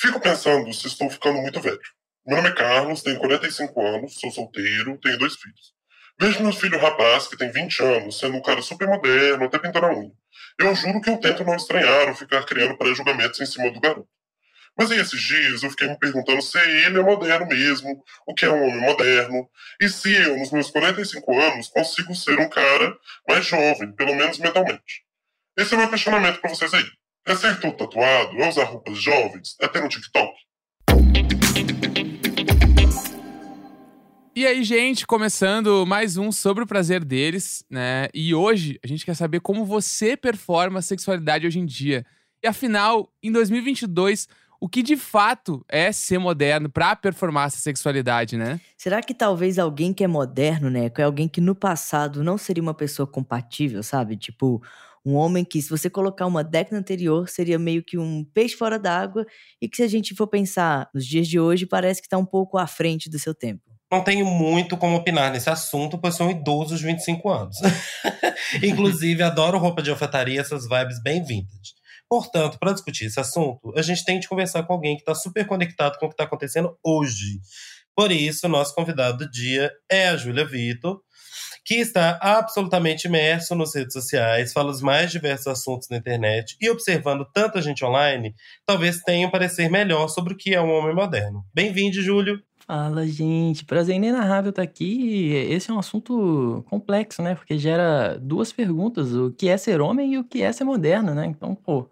Fico pensando se estou ficando muito velho. Meu nome é Carlos, tenho 45 anos, sou solteiro, tenho dois filhos. Vejo meu filho rapaz, que tem 20 anos, sendo um cara super moderno, até pintando a unha. Eu juro que eu tento não estranhar ou ficar criando pré-julgamentos em cima do garoto. Mas aí esses dias eu fiquei me perguntando se ele é moderno mesmo, o que é um homem moderno, e se eu, nos meus 45 anos, consigo ser um cara mais jovem, pelo menos mentalmente. Esse é o meu questionamento para vocês aí. É ser todo tatuado? É usar roupas jovens? É ter um TikTok? E aí, gente, começando mais um sobre o prazer deles, né? E hoje a gente quer saber como você performa a sexualidade hoje em dia. E afinal, em 2022, o que de fato é ser moderno para performar essa sexualidade, né? Será que talvez alguém que é moderno, né, é alguém que no passado não seria uma pessoa compatível, sabe? Tipo, um homem que, se você colocar uma década anterior, seria meio que um peixe fora d'água e que, se a gente for pensar nos dias de hoje, parece que está um pouco à frente do seu tempo. Não tenho muito como opinar nesse assunto, pois sou um idoso de 25 anos. Inclusive, adoro roupa de alfataria, essas vibes bem vintage. Portanto, para discutir esse assunto, a gente tem de conversar com alguém que está super conectado com o que está acontecendo hoje. Por isso, nosso convidado do dia é a Júlia Vitor, que está absolutamente imerso nas redes sociais, fala os mais diversos assuntos na internet e observando tanta gente online, talvez tenha um parecer melhor sobre o que é um homem moderno. Bem-vindo, Júlio. Fala, gente. Prazer inenarrável estar aqui. Esse é um assunto complexo, né? Porque gera duas perguntas: o que é ser homem e o que é ser moderno, né? Então, pô,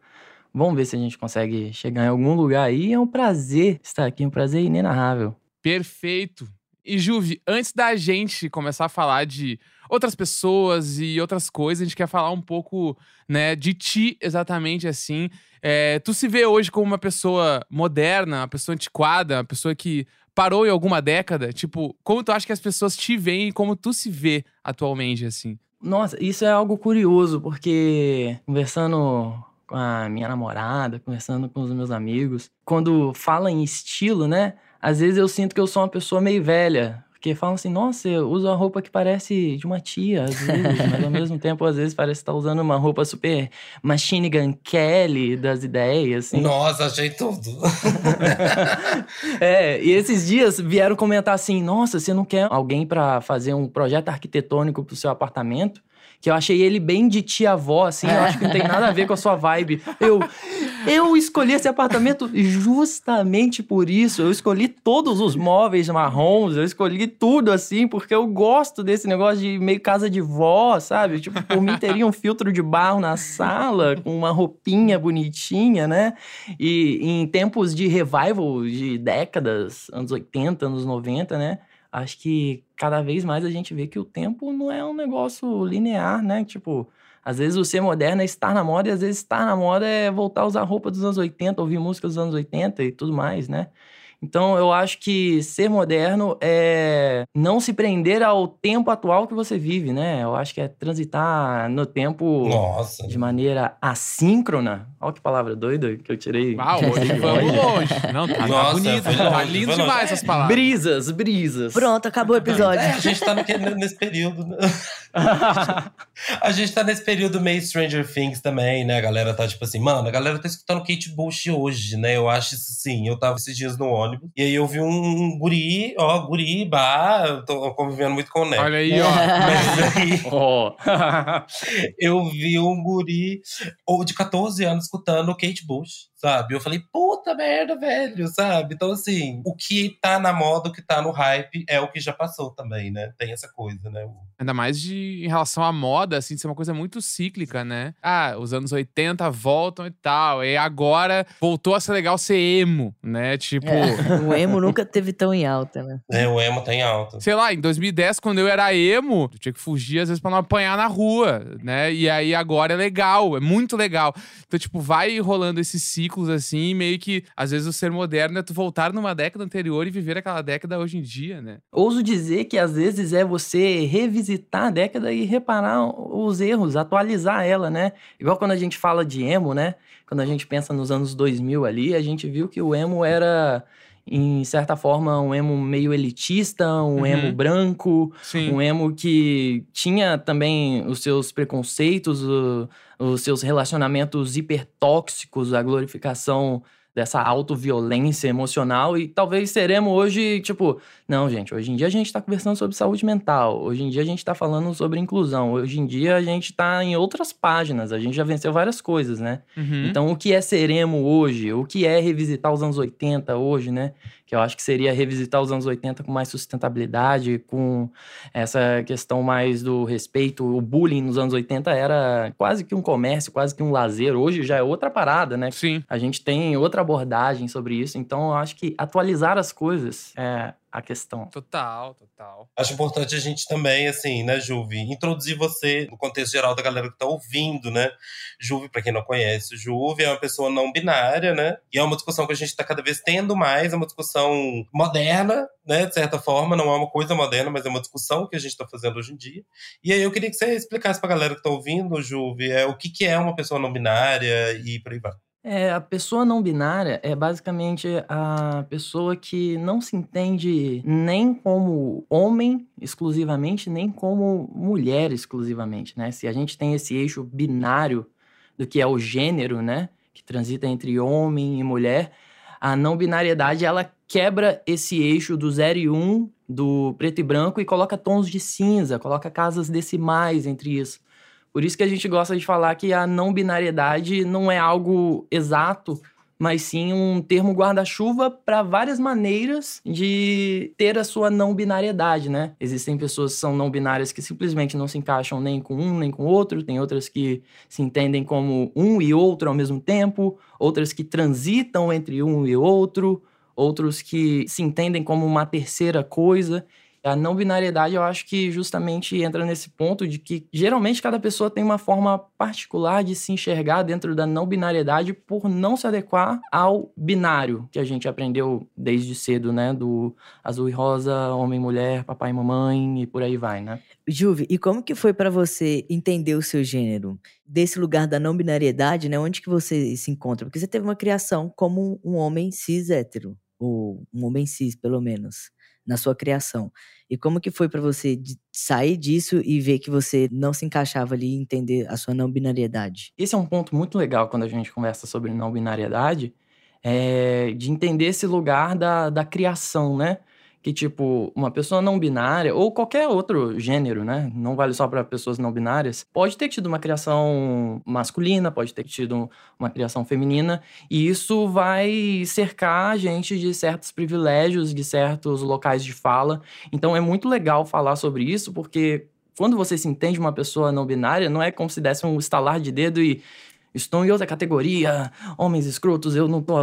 vamos ver se a gente consegue chegar em algum lugar aí. É um prazer estar aqui, um prazer inenarrável. Perfeito. E Juve, antes da gente começar a falar de outras pessoas e outras coisas, a gente quer falar um pouco, né, de ti exatamente assim. É, tu se vê hoje como uma pessoa moderna, uma pessoa antiquada, uma pessoa que parou em alguma década? Tipo, como tu acha que as pessoas te veem e como tu se vê atualmente, assim? Nossa, isso é algo curioso, porque conversando com a minha namorada, conversando com os meus amigos, quando fala em estilo, né? Às vezes eu sinto que eu sou uma pessoa meio velha, porque falam assim, nossa, eu uso uma roupa que parece de uma tia, às vezes, mas ao mesmo tempo, às vezes, parece estar tá usando uma roupa super Machine Gun Kelly das ideias, assim. Nossa, achei tudo. é, e esses dias vieram comentar assim, nossa, você não quer alguém para fazer um projeto arquitetônico pro seu apartamento? Que eu achei ele bem de tia-avó, assim, eu acho que não tem nada a ver com a sua vibe. Eu, eu escolhi esse apartamento justamente por isso. Eu escolhi todos os móveis marrons, eu escolhi tudo assim, porque eu gosto desse negócio de meio casa de vó, sabe? Tipo, por mim teria um filtro de barro na sala, com uma roupinha bonitinha, né? E em tempos de revival de décadas, anos 80, anos 90, né? Acho que cada vez mais a gente vê que o tempo não é um negócio linear, né? Tipo, às vezes o ser moderno é estar na moda e às vezes estar na moda é voltar a usar roupa dos anos 80, ouvir música dos anos 80 e tudo mais, né? Então, eu acho que ser moderno é não se prender ao tempo atual que você vive, né? Eu acho que é transitar no tempo Nossa. de maneira assíncrona. Olha que palavra doida que eu tirei. Uau, hoje vamos longe. Não, tá, tá Nossa, tá bonito. Tá lindo demais essas palavras. Brisas, brisas. Pronto, acabou o episódio. É, a gente tá no, nesse período. Né? a gente tá nesse período meio Stranger Things também, né? A galera tá tipo assim, mano, a galera tá escutando Kate Bush hoje, né? Eu acho isso sim. Eu tava esses dias no ônibus. E aí eu vi um guri, ó, guri, bah, tô convivendo muito com o Neto. Olha aí, ó. Mas aí, oh. eu vi um guri ou de 14 anos escutando Kate Bush sabe? Eu falei, puta merda, velho, sabe? Então, assim, o que tá na moda, o que tá no hype é o que já passou também, né? Tem essa coisa, né? Ainda mais de, em relação à moda, assim, de ser uma coisa muito cíclica, né? Ah, os anos 80 voltam e tal. E agora voltou a ser legal ser emo, né? Tipo. É, o emo nunca teve tão em alta, né? É, o emo tá em alta. Sei lá, em 2010, quando eu era emo, eu tinha que fugir às vezes pra não apanhar na rua, né? E aí agora é legal, é muito legal. Então, tipo, vai rolando esse ciclo ciclos, assim, meio que, às vezes, o ser moderno é tu voltar numa década anterior e viver aquela década hoje em dia, né? Ouso dizer que, às vezes, é você revisitar a década e reparar os erros, atualizar ela, né? Igual quando a gente fala de emo, né? Quando a gente pensa nos anos 2000 ali, a gente viu que o emo era em certa forma, um emo meio elitista, um uhum. emo branco, Sim. um emo que tinha também os seus preconceitos, o, os seus relacionamentos hipertóxicos, a glorificação dessa autoviolência emocional e talvez seremos hoje, tipo, não, gente, hoje em dia a gente está conversando sobre saúde mental, hoje em dia a gente está falando sobre inclusão, hoje em dia a gente está em outras páginas, a gente já venceu várias coisas, né? Uhum. Então, o que é seremo hoje? O que é revisitar os anos 80 hoje, né? Que eu acho que seria revisitar os anos 80 com mais sustentabilidade, com essa questão mais do respeito. O bullying nos anos 80 era quase que um comércio, quase que um lazer. Hoje já é outra parada, né? Sim. A gente tem outra abordagem sobre isso. Então, eu acho que atualizar as coisas é a questão. Total, total. Acho importante a gente também, assim, né, Juve, introduzir você no contexto geral da galera que tá ouvindo, né? Juve, pra quem não conhece, Juve é uma pessoa não binária, né? E é uma discussão que a gente tá cada vez tendo mais, é uma discussão moderna, né, de certa forma, não é uma coisa moderna, mas é uma discussão que a gente tá fazendo hoje em dia. E aí eu queria que você explicasse pra galera que tá ouvindo, Juve, é, o que, que é uma pessoa não binária e por aí vai. É, a pessoa não binária é basicamente a pessoa que não se entende nem como homem exclusivamente, nem como mulher exclusivamente, né? Se a gente tem esse eixo binário do que é o gênero, né? Que transita entre homem e mulher, a não binariedade ela quebra esse eixo do 0 e 1, um, do preto e branco, e coloca tons de cinza, coloca casas decimais entre isso. Por isso que a gente gosta de falar que a não binariedade não é algo exato, mas sim um termo guarda-chuva para várias maneiras de ter a sua não binariedade, né? Existem pessoas que são não binárias que simplesmente não se encaixam nem com um nem com outro, tem outras que se entendem como um e outro ao mesmo tempo, outras que transitam entre um e outro, outros que se entendem como uma terceira coisa. A não binariedade, eu acho que justamente entra nesse ponto de que geralmente cada pessoa tem uma forma particular de se enxergar dentro da não binariedade por não se adequar ao binário que a gente aprendeu desde cedo, né? Do azul e rosa, homem e mulher, papai e mamãe e por aí vai, né? Juve, e como que foi para você entender o seu gênero? Desse lugar da não binariedade, né? Onde que você se encontra? Porque você teve uma criação como um homem cis hétero, ou um homem cis, pelo menos na sua criação. E como que foi para você sair disso e ver que você não se encaixava ali e entender a sua não binariedade? Esse é um ponto muito legal quando a gente conversa sobre não binariedade, é de entender esse lugar da, da criação, né? Que, tipo, uma pessoa não binária, ou qualquer outro gênero, né? Não vale só para pessoas não binárias, pode ter tido uma criação masculina, pode ter tido uma criação feminina, e isso vai cercar a gente de certos privilégios, de certos locais de fala. Então é muito legal falar sobre isso, porque quando você se entende uma pessoa não binária, não é como se desse um estalar de dedo e estou em outra categoria, homens escrotos, eu não tô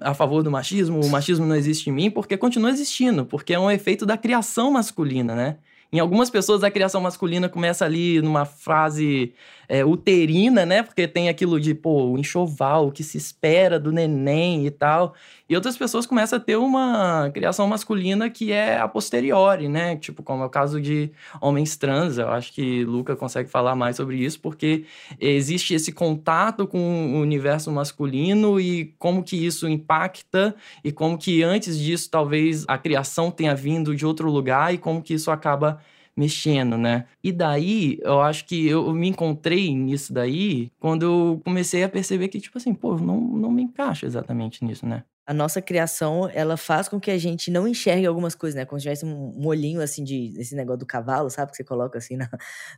a favor do machismo, o machismo não existe em mim, porque continua existindo, porque é um efeito da criação masculina, né? Em algumas pessoas, a criação masculina começa ali numa fase é, uterina, né? Porque tem aquilo de, pô, o enxoval, o que se espera do neném e tal. E outras pessoas começam a ter uma criação masculina que é a posteriori, né? Tipo, como é o caso de homens trans. Eu acho que Luca consegue falar mais sobre isso, porque existe esse contato com o universo masculino e como que isso impacta e como que antes disso talvez a criação tenha vindo de outro lugar e como que isso acaba mexendo, né? E daí, eu acho que eu me encontrei nisso daí quando eu comecei a perceber que, tipo assim, pô, não, não me encaixo exatamente nisso, né? A nossa criação, ela faz com que a gente não enxergue algumas coisas, né? Como se tivesse um, olhinho, assim, de esse negócio do cavalo, sabe? Que você coloca, assim, na,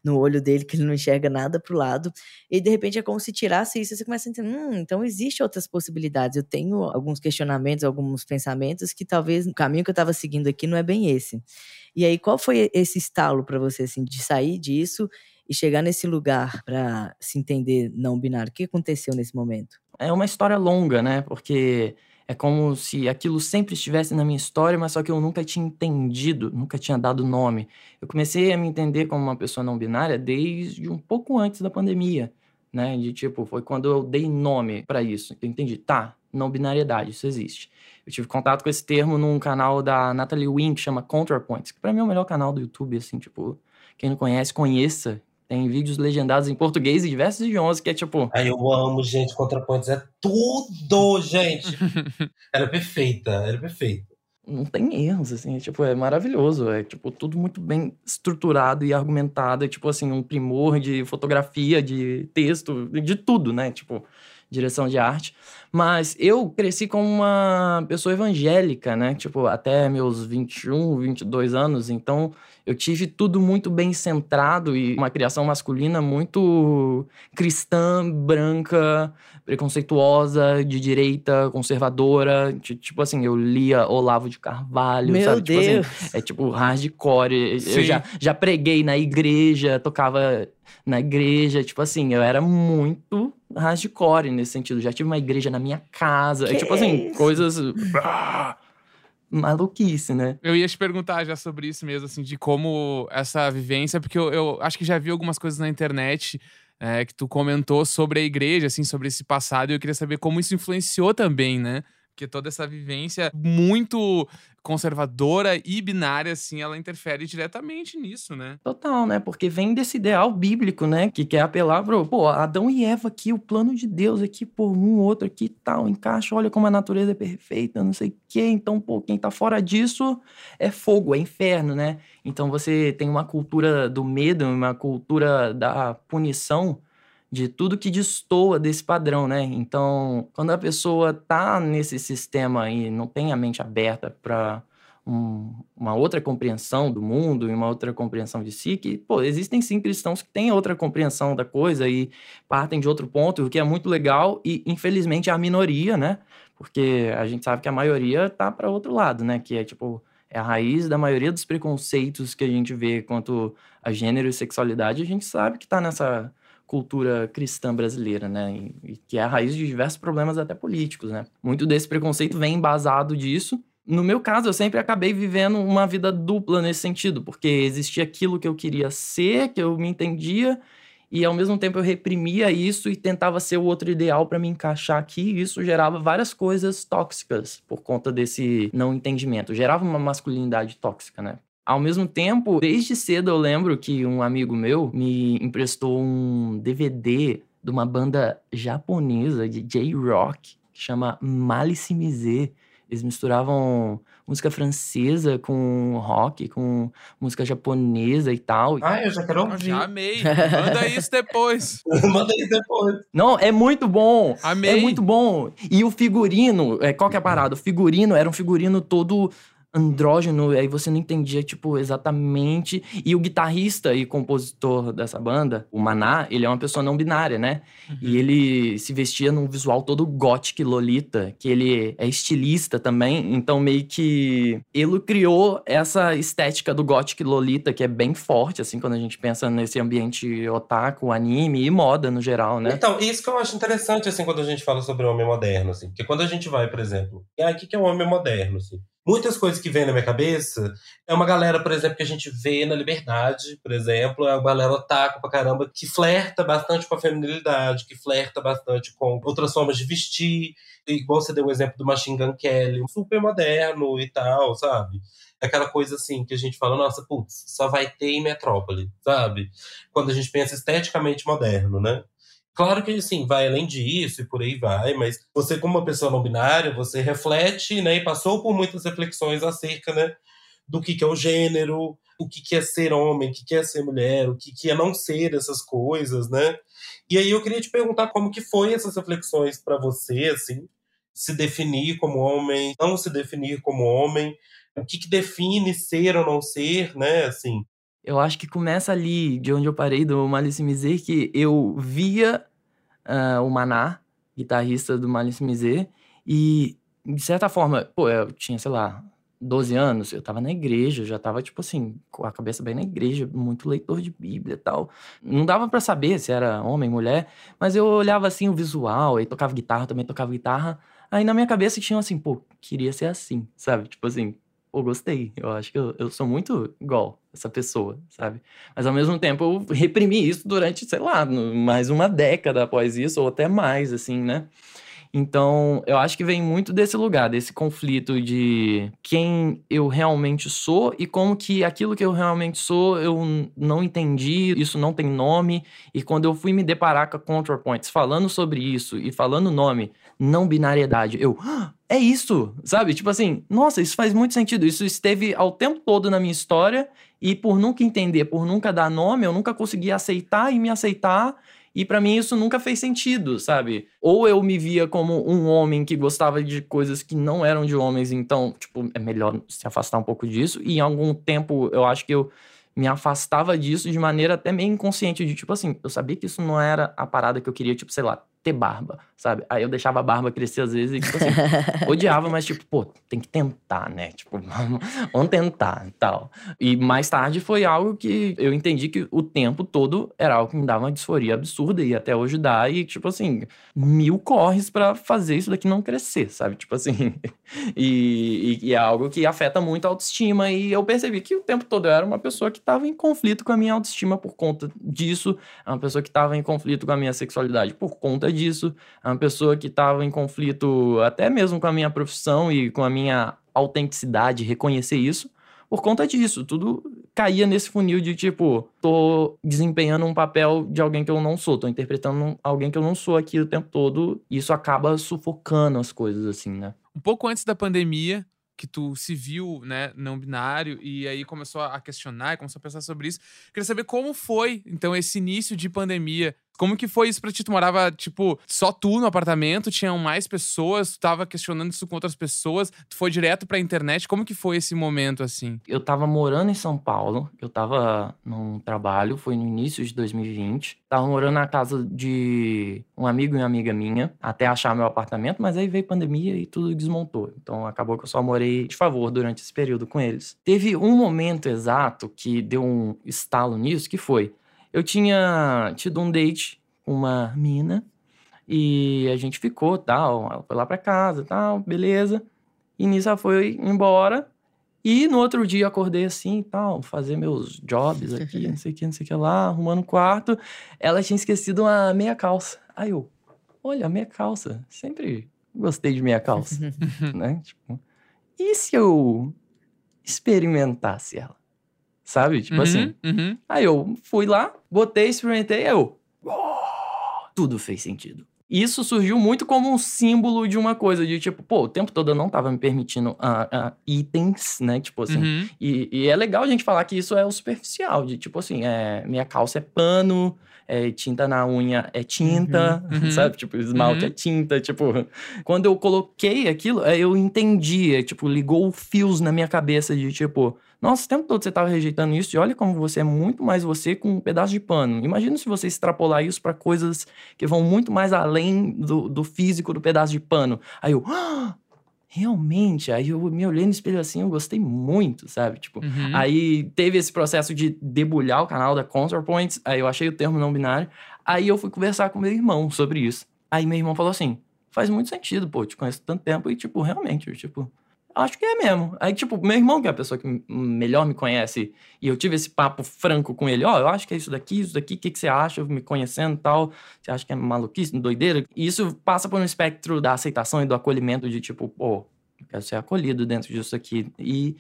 no olho dele, que ele não enxerga nada pro lado. E, de repente, é como se tirasse isso e você começa a entender, hum, então existe outras possibilidades. Eu tenho alguns questionamentos, alguns pensamentos que talvez o caminho que eu estava seguindo aqui não é bem esse. E aí, qual foi esse estalo para você, assim, de sair disso e chegar nesse lugar para se entender não binário? O que aconteceu nesse momento? É uma história longa, né? Porque é como se aquilo sempre estivesse na minha história, mas só que eu nunca tinha entendido, nunca tinha dado nome. Eu comecei a me entender como uma pessoa não binária desde um pouco antes da pandemia, né? De tipo, foi quando eu dei nome para isso. Eu entendi, tá, não binariedade, isso existe. Eu tive contato com esse termo num canal da Natalie Wynn, que chama ContraPoints, que para mim é o melhor canal do YouTube, assim, tipo, quem não conhece, conheça, tem vídeos legendados em português e diversos idiomas, que é tipo. Ai, eu amo, gente. ContraPoints é tudo, gente. Ela é perfeita, ela é perfeita. Não tem erros, assim, é, tipo, é maravilhoso. É, tipo, tudo muito bem estruturado e argumentado. É, tipo, assim, um primor de fotografia, de texto, de tudo, né? Tipo, direção de arte. Mas eu cresci como uma pessoa evangélica, né? Tipo, até meus 21, 22 anos. Então, eu tive tudo muito bem centrado e uma criação masculina muito cristã, branca, preconceituosa, de direita, conservadora. Tipo assim, eu lia Olavo de Carvalho, Meu sabe? Deus. Tipo assim, é tipo hardcore. Sim. Eu já, já preguei na igreja, tocava na igreja. Tipo assim, eu era muito hardcore nesse sentido. Já tive uma igreja na minha casa. Que tipo assim, isso? coisas. ah, maluquice, né? Eu ia te perguntar já sobre isso mesmo, assim, de como essa vivência, porque eu, eu acho que já vi algumas coisas na internet é, que tu comentou sobre a igreja, assim, sobre esse passado, e eu queria saber como isso influenciou também, né? Porque toda essa vivência muito conservadora e binária, assim, ela interfere diretamente nisso, né? Total, né? Porque vem desse ideal bíblico, né? Que quer apelar pro, pô, Adão e Eva aqui, o plano de Deus aqui, pô, um outro aqui tal, encaixa, olha como a natureza é perfeita, não sei o quê. Então, pô, quem tá fora disso é fogo, é inferno, né? Então você tem uma cultura do medo, uma cultura da punição de tudo que destoa desse padrão, né? Então, quando a pessoa tá nesse sistema e não tem a mente aberta para uma outra compreensão do mundo e uma outra compreensão de si, que, pô, existem sim cristãos que têm outra compreensão da coisa e partem de outro ponto, o que é muito legal e, infelizmente, é a minoria, né? Porque a gente sabe que a maioria tá para outro lado, né? Que é, tipo, é a raiz da maioria dos preconceitos que a gente vê quanto a gênero e sexualidade, a gente sabe que tá nessa cultura cristã brasileira, né? E, que é a raiz de diversos problemas até políticos, né? Muito desse preconceito vem embasado disso. No meu caso, eu sempre acabei vivendo uma vida dupla nesse sentido, porque existia aquilo que eu queria ser, que eu me entendia, e ao mesmo tempo eu reprimia isso e tentava ser o outro ideal para me encaixar aqui, e isso gerava várias coisas tóxicas por conta desse não entendimento. Gerava uma masculinidade tóxica, né? Ao mesmo tempo, desde cedo eu lembro que um amigo meu me emprestou um DVD de uma banda japonesa de J-rock que chama Malice Miser. Eles misturavam música francesa com rock, com música japonesa e tal. Ai, eu já quero ouvir. já amei. Manda isso depois. Manda aí depois. Não, é muito bom. Amei. É muito bom. E o figurino, é, qual que é a parada? O figurino era um figurino todo andrógeno, aí você não entendia, tipo, exatamente. E o guitarrista e compositor dessa banda, o Maná, ele é uma pessoa não binária, né? E ele se vestia num visual todo gothic lolita, que ele é estilista também, então meio que ele criou essa estética do gothic lolita, que é bem forte, assim, quando a gente pensa nesse ambiente otaku, anime e moda no geral, né? Então, isso que eu acho interessante, assim, quando a gente fala sobre o homem moderno, assim. Porque quando a gente vai, por exemplo, ah, o que que é o homem moderno, assim? Muitas coisas que vêm na minha cabeça é uma galera, por exemplo, que a gente vê na Liberdade, por exemplo, é uma galera otaku pra caramba, que flerta bastante com a feminilidade, que flerta bastante com outras formas de vestir. Igual você deu o exemplo do Machine Gun Kelly, super moderno e tal, sabe? É aquela coisa assim que a gente fala, nossa, putz, só vai ter em Metrópole, sabe? Quando a gente pensa esteticamente moderno, né? Claro que assim, vai além disso e por aí vai, mas você, como uma pessoa não binária, você reflete, né, e passou por muitas reflexões acerca, né, do que, que é o gênero, o que, que é ser homem, o que, que é ser mulher, o que, que é não ser essas coisas, né? E aí eu queria te perguntar como que foi essas reflexões para você, assim, se definir como homem, não se definir como homem, o que, que define ser ou não ser, né, assim. Eu acho que começa ali, de onde eu parei, do Malice Miser, que eu via ah, o Maná, guitarrista do Malice Miser, e, de certa forma, pô, eu tinha, sei lá, 12 anos, eu tava na igreja, já tava, tipo assim, com a cabeça bem na igreja, muito leitor de Bíblia e tal. Não dava pra saber se era homem, mulher, mas eu olhava, assim, o visual, aí tocava guitarra, também tocava guitarra, aí na minha cabeça tinha, assim, pô, queria ser assim, sabe? Tipo assim, pô, gostei. Eu acho que eu, eu sou muito igual essa pessoa, sabe? Mas ao mesmo tempo eu reprimi isso durante, sei lá, mais uma década após isso, ou até mais, assim, né? Então, eu acho que vem muito desse lugar, desse conflito de quem eu realmente sou e como que aquilo que eu realmente sou eu não entendi, isso não tem nome. E quando eu fui me deparar com a ContraPoints falando sobre isso e falando nome não binariedade, eu. "Ah, É isso, sabe? Tipo assim, nossa, isso faz muito sentido. Isso esteve ao tempo todo na minha história e por nunca entender, por nunca dar nome, eu nunca consegui aceitar e me aceitar. E pra mim isso nunca fez sentido, sabe? Ou eu me via como um homem que gostava de coisas que não eram de homens, então, tipo, é melhor se afastar um pouco disso. E em algum tempo eu acho que eu me afastava disso de maneira até meio inconsciente, de tipo assim, eu sabia que isso não era a parada que eu queria, tipo, sei lá, ter barba, sabe? Aí eu deixava a barba crescer às vezes e, tipo assim, odiava, mas tipo, pô, tem que tentar, né? Tipo, vamos, vamos tentar e tal. E mais tarde foi algo que eu entendi que o tempo todo era algo que me dava uma disforia absurda e até hoje dá. E, tipo assim, mil corres para fazer isso daqui não crescer, sabe? Tipo assim. e, e, e, é algo que afeta muito a autoestima. E eu percebi que o tempo todo eu era uma pessoa que estava em conflito com a minha autoestima por conta disso. É uma pessoa que estava em conflito com a minha sexualidade por conta disso. Uma pessoa que estava em conflito até mesmo com a minha profissão e com a minha autenticidade, reconhecer isso. Por conta disso, tudo caía nesse funil de tipo, tô desempenhando um papel de alguém que eu não sou, tô interpretando alguém que eu não sou aqui o tempo todo, e isso acaba sufocando as coisas, assim, né? Um pouco antes da pandemia, que tu se viu, né, não binário, e aí começou a questionar, começou a pensar sobre isso. Queria saber como foi, então, esse início de pandemia. Como que foi isso pra ti? Tu morava, tipo, só tu no apartamento? Tinham mais pessoas? Tu tava questionando isso com outras pessoas? Tu foi direto pra internet? Como que foi esse momento, assim? Eu tava morando em São Paulo. Eu tava num trabalho, foi no início de 2020. Tava morando na casa de um amigo e uma amiga minha, até achar meu apartamento, mas aí veio pandemia e tudo desmontou. Então acabou que eu só morei de favor durante esse período com eles. Teve um momento exato que deu um estalo nisso, que foi eu tinha tido um date com uma mina e a gente ficou, tal, ela foi lá pra casa, tal, beleza. E nisso ela foi embora. E no outro dia acordei assim, tal, fazer meus jobs aqui, não sei o que, não sei o que lá, arrumando o quarto. Ela tinha esquecido uma meia calça. Aí eu, olha, meia calça. Sempre gostei de meia calça, né? Tipo, e se eu experimentasse ela? Sabe? Tipo uhum, assim. Uhum. Aí eu fui lá, botei, experimentei, aí eu. tudo fez sentido. Isso surgiu muito como um símbolo de uma coisa, de tipo, pô, o tempo todo eu não tava me permitindo uh, uh, itens, né? Tipo assim. Uhum. E, e, é legal a gente falar que isso é o superficial, de tipo assim, é, minha calça é pano, é, tinta na unha é tinta, Uhum, uhum. sabe? Tipo, esmalte Uhum. é tinta, tipo... Quando eu coloquei aquilo, é, eu entendi, é, tipo, ligou fios na minha cabeça de tipo... Nossa, o tempo todo você tava rejeitando isso e olha como você é muito mais você com um pedaço de pano. Imagina se você extrapolar isso pra coisas que vão muito mais além do, do físico do pedaço de pano. Aí eu... "Ah, Realmente, aí eu me olhei no espelho assim, eu gostei muito, sabe? Tipo, Uhum. Aí teve esse processo de debulhar o canal da ContraPoints, aí eu achei o termo não binário. Aí eu fui conversar com meu irmão sobre isso. Aí meu irmão falou assim: faz muito sentido, pô, eu te conheço tanto tempo e, tipo, realmente, eu, tipo, acho que é mesmo. Aí, tipo, meu irmão, que é a pessoa que melhor me conhece, e eu tive esse papo franco com ele: ó, eu acho que é isso daqui, isso daqui, o que, que você acha, me conhecendo e tal? Você acha que é maluquice, doideira? E isso passa por um espectro da aceitação e do acolhimento de, tipo, pô, eu quero ser acolhido dentro disso aqui. E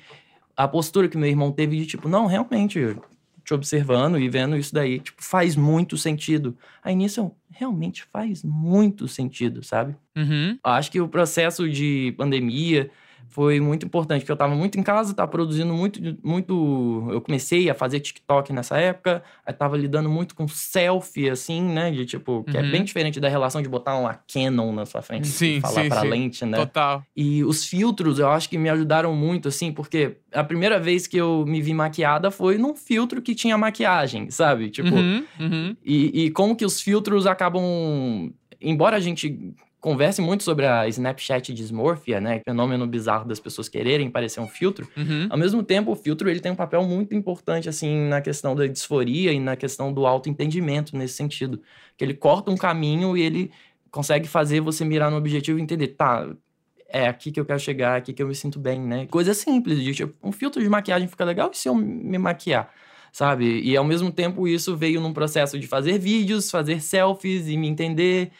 a postura que meu irmão teve de tipo, não, realmente, te observando e vendo isso daí, tipo, faz muito sentido. Aí nisso eu, realmente faz muito sentido, sabe? Uhum. Acho que o processo de pandemia foi muito importante, porque eu tava muito em casa, tava produzindo muito, muito... Eu comecei a fazer TikTok nessa época, aí tava lidando muito com selfie, assim, né? De tipo, que é Uhum. bem diferente da relação de botar uma Canon na sua frente Sim, e falar sim, pra sim. lente, né? Total. E os filtros eu acho que me ajudaram muito, assim, porque a primeira vez que eu me vi maquiada foi num filtro que tinha maquiagem, sabe? Tipo, Uhum, uhum. e, e como que os filtros acabam. Embora a gente converse muito sobre a Snapchat dysmorphia, né? Fenômeno bizarro das pessoas quererem parecer um filtro. Uhum. Ao mesmo tempo, o filtro ele tem um papel muito importante assim na questão da disforia e na questão do autoentendimento nesse sentido, que ele corta um caminho e ele consegue fazer você mirar no objetivo e entender, tá, é aqui que eu quero chegar, é aqui que eu me sinto bem, né? Coisa simples, de tipo, um filtro de maquiagem fica legal e se eu me maquiar, sabe? E ao mesmo tempo isso veio num processo de fazer vídeos, fazer selfies e me entender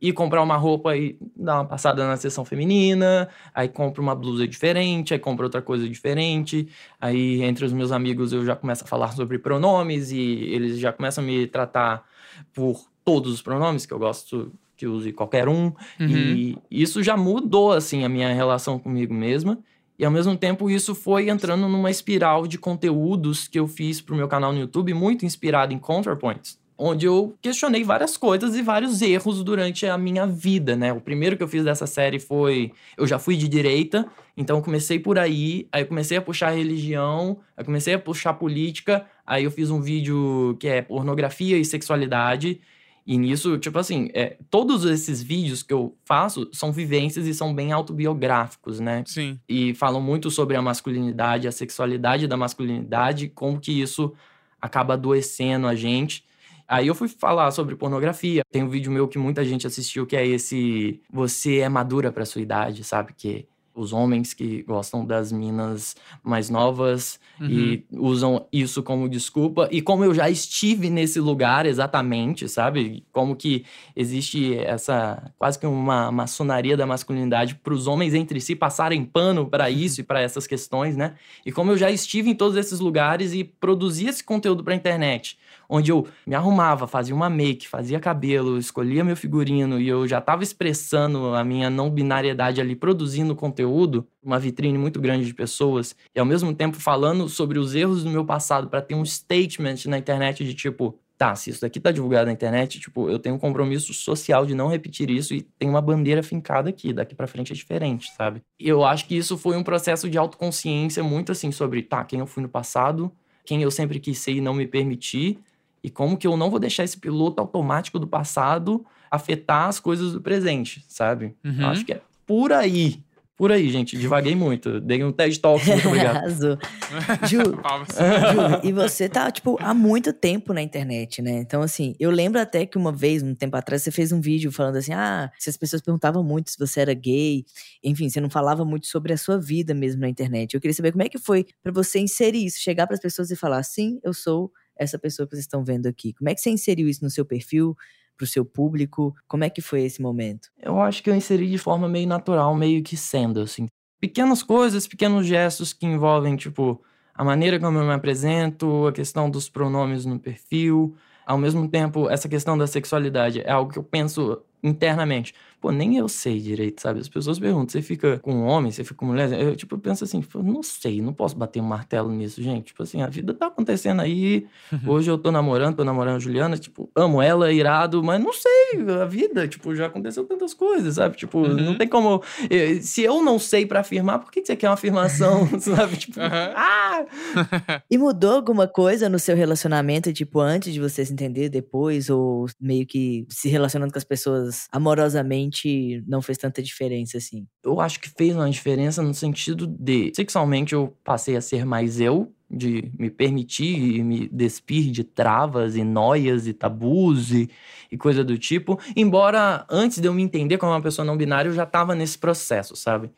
e comprar uma roupa e dar uma passada na seção feminina, aí compro uma blusa diferente, aí compro outra coisa diferente, aí entre os meus amigos eu já começo a falar sobre pronomes e eles já começam a me tratar por todos os pronomes que eu gosto que use qualquer um, Uhum. e isso já mudou assim a minha relação comigo mesma. E ao mesmo tempo isso foi entrando numa espiral de conteúdos que eu fiz pro meu canal no YouTube muito inspirado em ContraPoints. Onde eu questionei várias coisas e vários erros durante a minha vida, né? O primeiro que eu fiz dessa série foi. Eu já fui de direita, então eu comecei por aí, aí eu comecei a puxar religião, aí comecei a puxar política, aí eu fiz um vídeo que é pornografia e sexualidade. E nisso, tipo assim, é, todos esses vídeos que eu faço são vivências e são bem autobiográficos, né? Sim. E falam muito sobre a masculinidade, a sexualidade da masculinidade, como que isso acaba adoecendo a gente. Aí eu fui falar sobre pornografia. Tem um vídeo meu que muita gente assistiu, que é esse Você é madura para sua idade, sabe? Que os homens que gostam das minas mais novas Uhum. e usam isso como desculpa. E como eu já estive nesse lugar exatamente, sabe? Como que existe essa quase que uma maçonaria da masculinidade para os homens entre si passarem pano para isso e para essas questões, né? E como eu já estive em todos esses lugares e produzia esse conteúdo para internet, onde eu me arrumava, fazia uma make, fazia cabelo, escolhia meu figurino e eu já estava expressando a minha não binariedade ali, produzindo conteúdo, uma vitrine muito grande de pessoas, e ao mesmo tempo falando sobre os erros do meu passado para ter um statement na internet de tipo, tá, se isso daqui tá divulgado na internet, tipo, eu tenho um compromisso social de não repetir isso e tem uma bandeira fincada aqui, daqui pra frente é diferente, sabe? Eu acho que isso foi um processo de autoconsciência muito assim sobre, tá, quem eu fui no passado, quem eu sempre quis ser e não me permitir, e como que eu não vou deixar esse piloto automático do passado afetar as coisas do presente, sabe? Uhum. Eu acho que é por aí. Por aí, gente. Divaguei muito. Dei um TED Talk, muito obrigado. Arrasou. Ju. Ju, e você tá, tipo, há muito tempo na internet, né? Então, assim, eu lembro até que uma vez, um tempo atrás, você fez um vídeo falando assim: ah, se as pessoas perguntavam muito se você era gay, enfim, você não falava muito sobre a sua vida mesmo na internet. Eu queria saber como é que foi pra você inserir isso, chegar pras pessoas e falar: sim, eu sou essa pessoa que vocês estão vendo aqui. Como é que você inseriu isso no seu perfil? Pro seu público, como é que foi esse momento? Eu acho que eu inseri de forma meio natural, meio que sendo, assim. Pequenas coisas, pequenos gestos que envolvem, tipo, a maneira como eu me apresento, a questão dos pronomes no perfil. Ao mesmo tempo, essa questão da sexualidade é algo que eu penso internamente. Pô, nem eu sei direito, sabe? As pessoas perguntam, você fica com um homem, você fica com mulher? Eu, tipo, penso assim, não sei, não posso bater um martelo nisso, gente. Tipo assim, a vida tá acontecendo aí. Hoje eu tô namorando, tô namorando a Juliana, tipo, amo ela, irado, mas não sei, a vida, tipo, já aconteceu tantas coisas, sabe? Tipo, Uhum. não tem como... eh, Se eu não sei pra afirmar, por que que você quer uma afirmação, sabe? Tipo, Aham. ah! E mudou alguma coisa no seu relacionamento, tipo, antes de você se entender, depois, ou meio que se relacionando com as pessoas amorosamente não fez tanta diferença assim? eu acho que fez uma diferença no sentido de sexualmente eu passei a ser mais eu, de me permitir e me despir de travas e noias e tabus e, e coisa do tipo. Embora antes de eu me entender como uma pessoa não binária, eu já estava nesse processo, sabe?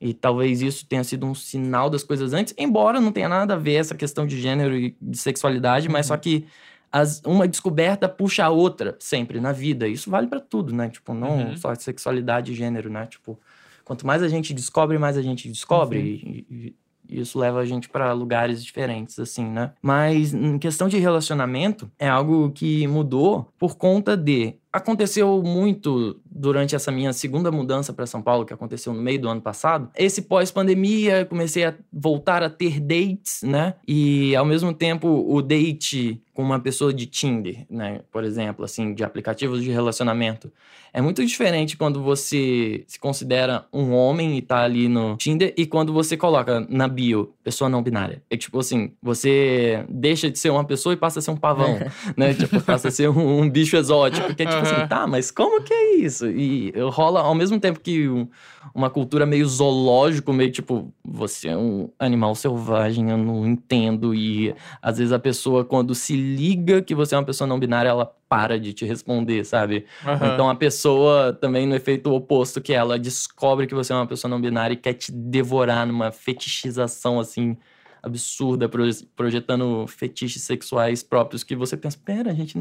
E talvez isso tenha sido um sinal das coisas antes, embora não tenha nada a ver essa questão de gênero e de sexualidade, mas só que as- uma descoberta puxa a outra sempre na vida. Isso vale pra tudo, né? Tipo, não Uhum. só sexualidade e gênero, né? Tipo, quanto mais a gente descobre, mais a gente descobre. E, e- e isso leva a gente pra lugares diferentes, assim, né? Mas em questão de relacionamento, é algo que mudou por conta de. Aconteceu muito durante essa minha segunda mudança para São Paulo, que aconteceu no meio do ano passado. Esse pós-pandemia, comecei a voltar a ter dates, né? E ao mesmo tempo, o date com uma pessoa de Tinder, né? Por exemplo, assim, de aplicativos de relacionamento. É muito diferente quando você se considera um homem e tá ali no Tinder e quando você coloca na bio pessoa não binária. É tipo assim, você deixa de ser uma pessoa e passa a ser um pavão, né? Tipo, passa a ser um, um bicho exótico. Que é tipo assim, Aham. tá, mas como que é isso? E rola ao mesmo tempo que um- uma cultura meio zoológico, meio tipo, você é um animal selvagem, eu não entendo. E às vezes a pessoa, quando se liga que você é uma pessoa não binária, ela para de te responder, sabe? Aham. Então a pessoa também no efeito oposto, que ela descobre que você é uma pessoa não binária e quer te devorar numa fetichização assim absurda, pro- projetando fetiches sexuais próprios que você pensa, pera, gente,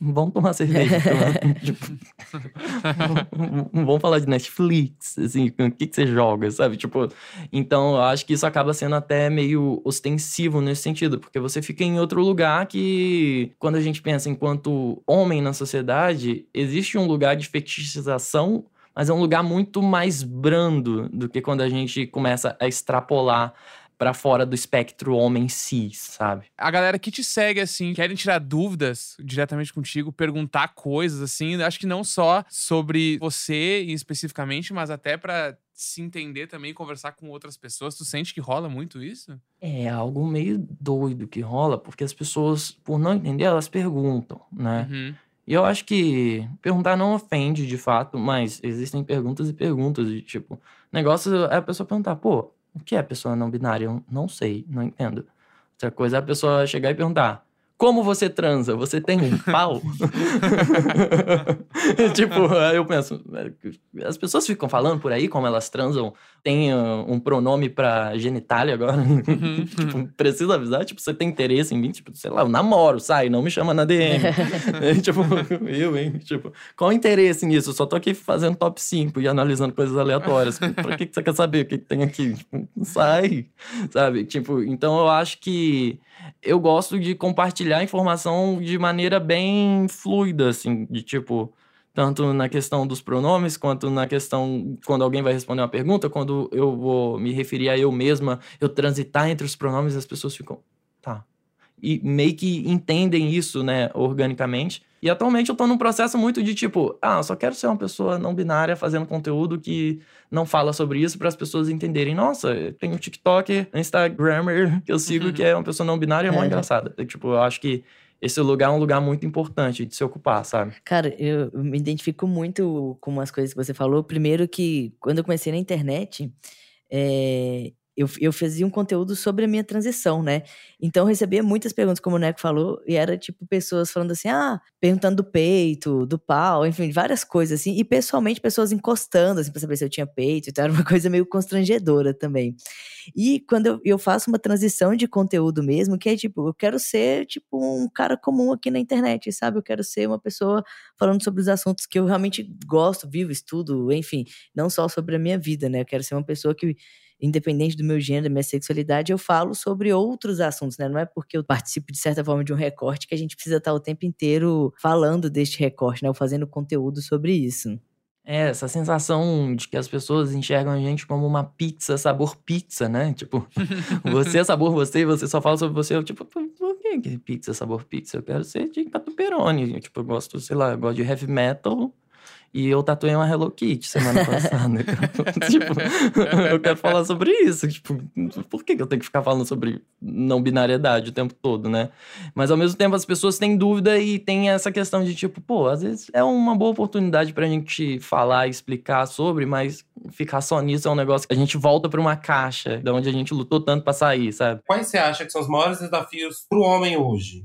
vamos tomar cerveja. tipo, vamos falar de Netflix, assim, o que, que você joga, sabe? Tipo, então eu acho que isso acaba sendo até meio ostensivo nesse sentido, porque você fica em outro lugar que, quando a gente pensa enquanto homem na sociedade, existe um lugar de fetichização, mas é um lugar muito mais brando do que quando a gente começa a extrapolar pra fora do espectro homem cis, sabe? A galera que te segue, assim, querem tirar dúvidas diretamente contigo, perguntar coisas, assim, acho que não só sobre você especificamente, mas até pra se entender também, conversar com outras pessoas. Tu sente que rola muito isso? É algo meio doido que rola, porque as pessoas, por não entender, elas perguntam, né? Uhum. E eu acho que perguntar não ofende de fato, mas existem perguntas e perguntas. E, tipo, negócio é a pessoa perguntar, pô, o que é pessoa não binária? Eu não sei, não entendo. Outra coisa é a pessoa chegar e perguntar. Como você transa? Você tem um pau? tipo, aí eu penso, as pessoas ficam falando por aí como elas transam. Tem uh, um pronome pra genitália agora. tipo, precisa avisar, tipo, você tem interesse em mim? Tipo, sei lá, eu namoro, sai, não me chama na DM. tipo, eu, hein? Tipo, qual o interesse nisso? Eu só tô aqui fazendo top 5 e analisando coisas aleatórias. pra que, que você quer saber o que, que tem aqui? Tipo, sai, sabe? Tipo, então eu acho que eu gosto de compartilhar informação de maneira bem fluida, assim, de tipo, tanto na questão dos pronomes, quanto na questão quando alguém vai responder uma pergunta, quando eu vou me referir a eu mesma, eu transitar entre os pronomes, as pessoas ficam. E meio que entendem isso, né, organicamente. E atualmente eu tô num processo muito de tipo, ah, eu só quero ser uma pessoa não binária fazendo conteúdo que não fala sobre isso para as pessoas entenderem. Nossa, tem um TikTok, um Instagrammer que eu sigo que é uma pessoa não binária, é muito É. engraçada. E, tipo, eu acho que esse lugar é um lugar muito importante de se ocupar, sabe? Cara, eu me identifico muito com umas coisas que você falou. Primeiro que, quando eu comecei na internet, é, eu, eu fazia um conteúdo sobre a minha transição, né? Então eu recebia muitas perguntas, como o Neco falou, e era tipo pessoas falando assim, ah, perguntando do peito, do pau, enfim, várias coisas assim. E pessoalmente, pessoas encostando, assim, pra saber se eu tinha peito. Então era uma coisa meio constrangedora também. E quando eu, eu faço uma transição de conteúdo mesmo, que é tipo, eu quero ser tipo um cara comum aqui na internet, sabe? Eu quero ser uma pessoa falando sobre os assuntos que eu realmente gosto, vivo, estudo, enfim, não só sobre a minha vida, né? Eu quero ser uma pessoa que independente do meu gênero, da minha sexualidade, eu falo sobre outros assuntos, né? Não é porque eu participo de certa forma de um recorte que a gente precisa estar o tempo inteiro falando deste recorte, né? Ou fazendo conteúdo sobre isso. É, essa sensação de que as pessoas enxergam a gente como uma pizza sabor pizza, né? Tipo, você é sabor você e você só fala sobre você. Eu, tipo, por que que pizza sabor pizza? Eu quero ser de catuperone. Eu, tipo, eu gosto, sei lá, eu gosto de heavy metal e eu tatuei uma Hello Kitty semana passada. tipo, eu quero falar sobre isso. Tipo, por que eu tenho que ficar falando sobre não binariedade o tempo todo, né? Mas ao mesmo tempo as pessoas têm dúvida e tem essa questão de tipo, pô, às vezes é uma boa oportunidade pra gente falar e explicar sobre, mas ficar só nisso é um negócio que a gente volta pra uma caixa, da onde a gente lutou tanto pra sair, sabe? Quais você acha que são os maiores desafios para o homem hoje?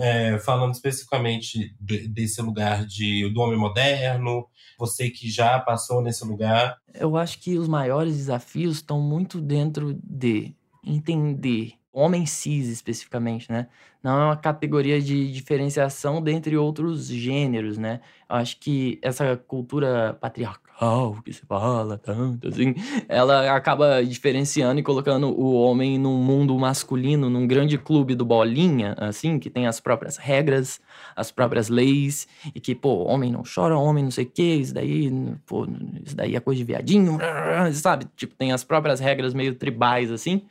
É, falando especificamente de- desse lugar de, do homem moderno, você que já passou nesse lugar. Eu acho que os maiores desafios estão muito dentro de entender, homem cis especificamente, né? Não é uma categoria de diferenciação dentre outros gêneros, né? Eu acho que essa cultura patriarcal que se fala tanto, assim, ela acaba diferenciando e colocando o homem num mundo masculino, num grande clube do bolinha, assim, que tem as próprias regras, as próprias leis, e que, pô, homem não chora, homem não sei o que, isso daí, pô, isso daí é coisa de viadinho, sabe? Tipo, tem as próprias regras meio tribais, assim.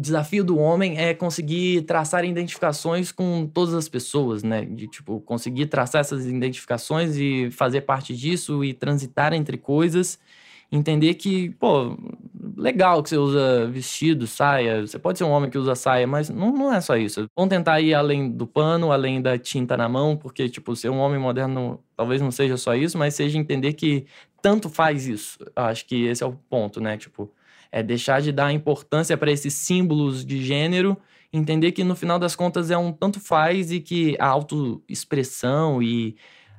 Desafio do homem é conseguir traçar identificações com todas as pessoas, né? De, tipo, conseguir traçar essas identificações e fazer parte disso e transitar entre coisas. Entender que, pô, legal que você usa vestido, saia. Você pode ser um homem que usa saia, mas não, não é só isso. Vamos tentar ir além do pano, além da tinta na mão, porque, tipo, ser um homem moderno talvez não seja só isso, mas seja entender que tanto faz isso. Acho que esse é o ponto, né? Tipo, é deixar de dar importância para esses símbolos de gênero, entender que no final das contas é um tanto faz e que a autoexpressão e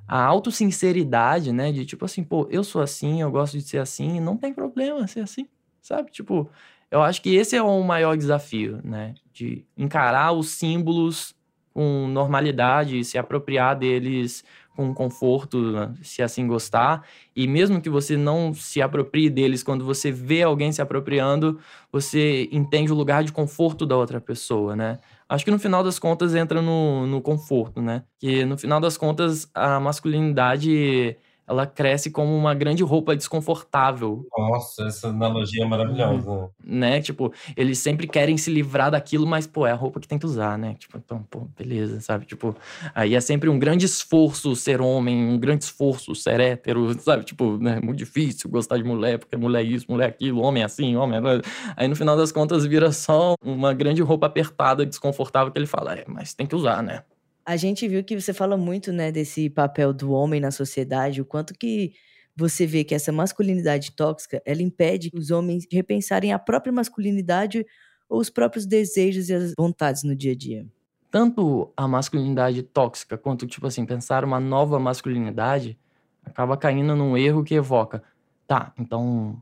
a autossinceridade, né, de tipo assim, pô, eu sou assim, eu gosto de ser assim, não tem problema ser assim, sabe? Tipo, eu acho que esse é o maior desafio, né, de encarar os símbolos com normalidade, se apropriar deles com conforto, né, se assim gostar, e mesmo que você não se aproprie deles, quando você vê alguém se apropriando, você entende o lugar de conforto da outra pessoa, né? Acho que no final das contas entra no, no conforto, né? Que no final das contas a masculinidade ela cresce como uma grande roupa desconfortável. Nossa, essa analogia é maravilhosa. Né? Tipo, eles sempre querem se livrar daquilo, mas, pô, é a roupa que tem que usar, né? Tipo, então, pô, beleza, sabe? Tipo, aí é sempre um grande esforço ser homem, um grande esforço ser hétero, sabe? Tipo, né? Muito difícil gostar de mulher, porque mulher é isso, mulher é aquilo, homem é assim, homem é... Aí no final das contas vira só uma grande roupa apertada, desconfortável, que ele fala, é, mas tem que usar, né? A gente viu que você fala muito, né, desse papel do homem na sociedade, o quanto que você vê que essa masculinidade tóxica, ela impede os homens de repensarem a própria masculinidade ou os próprios desejos e as vontades no dia a dia. Tanto a masculinidade tóxica quanto, tipo assim, pensar uma nova masculinidade acaba caindo num erro que evoca. Tá, então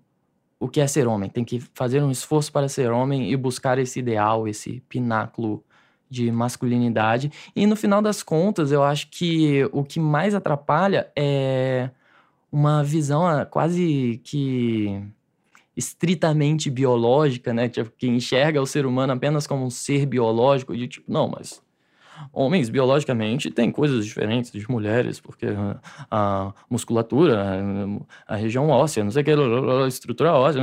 o que é ser homem? Tem que fazer um esforço para ser homem e buscar esse ideal, esse pináculo de masculinidade. E no final das contas, eu acho que o que mais atrapalha é uma visão ah, quase que estritamente biológica, né? Tipo, que enxerga o ser humano apenas como um ser biológico, de tipo, não, mas homens biologicamente têm coisas diferentes de mulheres, porque a musculatura, a região óssea, não sei o que, a estrutura óssea,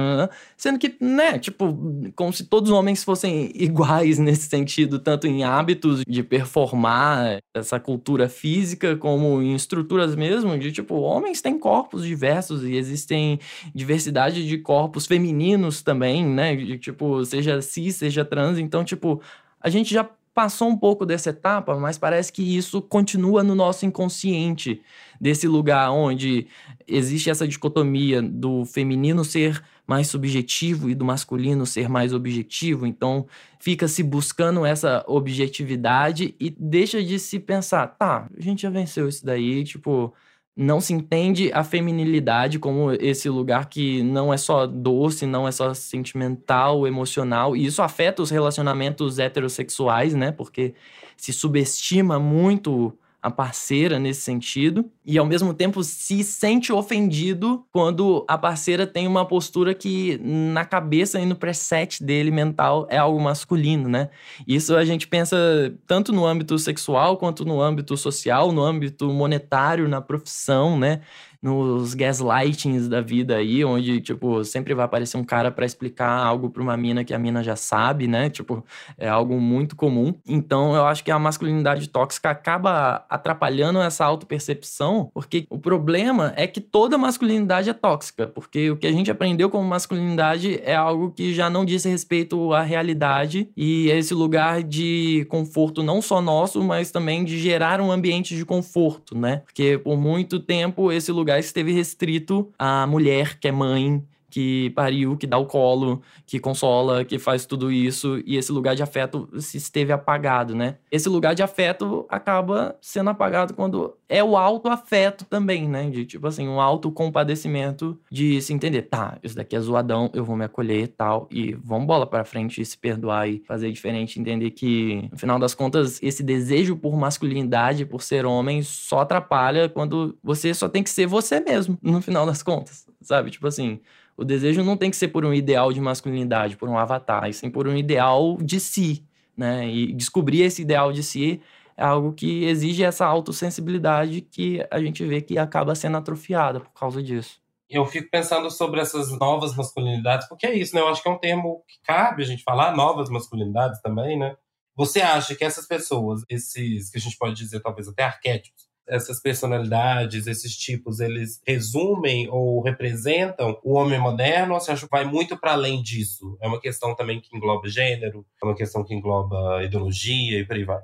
sendo que, né, tipo, como se todos os homens fossem iguais nesse sentido, tanto em hábitos de performar essa cultura física, como em estruturas mesmo, de tipo, homens têm corpos diversos e existem diversidade de corpos femininos também, né, de tipo, seja cis, seja trans, então, tipo, a gente já passou um pouco dessa etapa, mas parece que isso continua no nosso inconsciente, desse lugar onde existe essa dicotomia do feminino ser mais subjetivo e do masculino ser mais objetivo. Então, fica se buscando essa objetividade e deixa de se pensar, tá, a gente já venceu isso daí, tipo, não se entende a feminilidade como esse lugar que não é só doce, não é só sentimental, emocional, e isso afeta os relacionamentos heterossexuais, né? Porque se subestima muito a parceira nesse sentido e ao mesmo tempo se sente ofendido quando a parceira tem uma postura que na cabeça e no preset dele mental é algo masculino, né? Isso a gente pensa tanto no âmbito sexual quanto no âmbito social, no âmbito monetário, na profissão, né? Nos gaslightings da vida aí, onde, tipo, sempre vai aparecer um cara para explicar algo pra uma mina que a mina já sabe, né? Tipo, é algo muito comum. Então, eu acho que a masculinidade tóxica acaba atrapalhando essa autopercepção, porque o problema é que toda masculinidade é tóxica, porque o que a gente aprendeu como masculinidade é algo que já não diz respeito à realidade e é esse lugar de conforto não só nosso, mas também de gerar um ambiente de conforto, né? Porque por muito tempo esse lugar lugar esteve restrito à mulher que é mãe, que pariu, que dá o colo, que consola, que faz tudo isso, e esse lugar de afeto se esteve apagado, né? Esse lugar de afeto acaba sendo apagado quando é o auto-afeto também, né? De tipo assim, um auto-compadecimento de se entender, tá, isso daqui é zoadão, eu vou me acolher tal, e vamos bola pra frente e se perdoar e fazer diferente, entender que, no final das contas, esse desejo por masculinidade, por ser homem, só atrapalha quando você só tem que ser você mesmo, no final das contas, sabe? Tipo assim, o desejo não tem que ser por um ideal de masculinidade, por um avatar, e sim por um ideal de si, né? E descobrir esse ideal de si é algo que exige essa autossensibilidade que a gente vê que acaba sendo atrofiada por causa disso. Eu fico pensando sobre essas novas masculinidades, porque é isso, né? Eu acho que é um termo que cabe a gente falar, novas masculinidades também, né? Você acha que essas pessoas, esses que a gente pode dizer talvez até arquétipos, essas personalidades, esses tipos, eles resumem ou representam o homem moderno? Ou você acha que vai muito para além disso? É uma questão também que engloba gênero, é uma questão que engloba ideologia e por aí vai.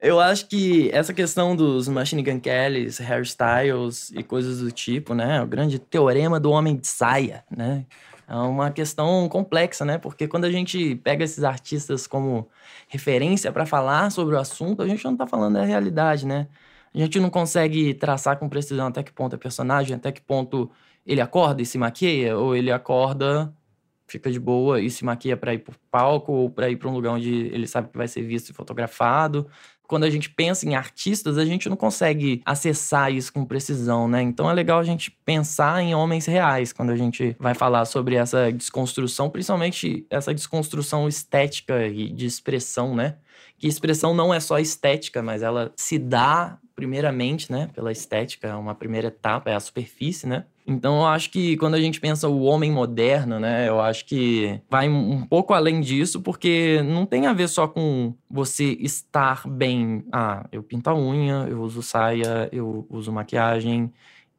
Eu acho que essa questão dos Machine Gun Kellys, hairstyles e coisas do tipo, né? O grande teorema do homem de saia, né? É uma questão complexa, né? Porque quando a gente pega esses artistas como referência para falar sobre o assunto, a gente não tá falando da realidade, né? A gente não consegue traçar com precisão até que ponto é personagem, até que ponto ele acorda e se maquia, ou ele acorda, fica de boa e se maquia para ir pro palco, ou para ir para um lugar onde ele sabe que vai ser visto e fotografado. Quando a gente pensa em artistas, a gente não consegue acessar isso com precisão, né? Então é legal a gente pensar em homens reais quando a gente vai falar sobre essa desconstrução, principalmente essa desconstrução estética e de expressão, né? Que expressão não é só estética, mas ela se dá primeiramente, né, pela estética, é uma primeira etapa, é a superfície, né? Então eu acho que quando a gente pensa o homem moderno, né, eu acho que vai um pouco além disso, porque não tem a ver só com você estar bem. Ah, eu pinto a unha, eu uso saia, eu uso maquiagem.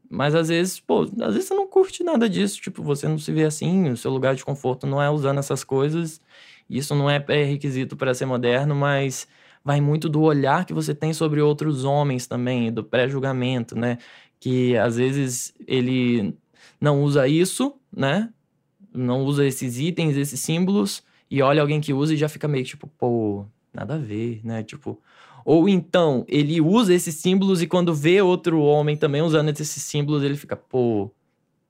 Mas às vezes, pô, às vezes você não curte nada disso, tipo, você não se vê assim, o seu lugar de conforto não é usando essas coisas. Isso não é pré-requisito para ser moderno, mas vai muito do olhar que você tem sobre outros homens também, do pré-julgamento, né? Que às vezes ele não usa isso, né? Não usa esses itens, esses símbolos, e olha alguém que usa e já fica meio tipo, pô, nada a ver, né? Tipo. Ou então, ele usa esses símbolos e quando vê outro homem também usando esses símbolos, ele fica, pô,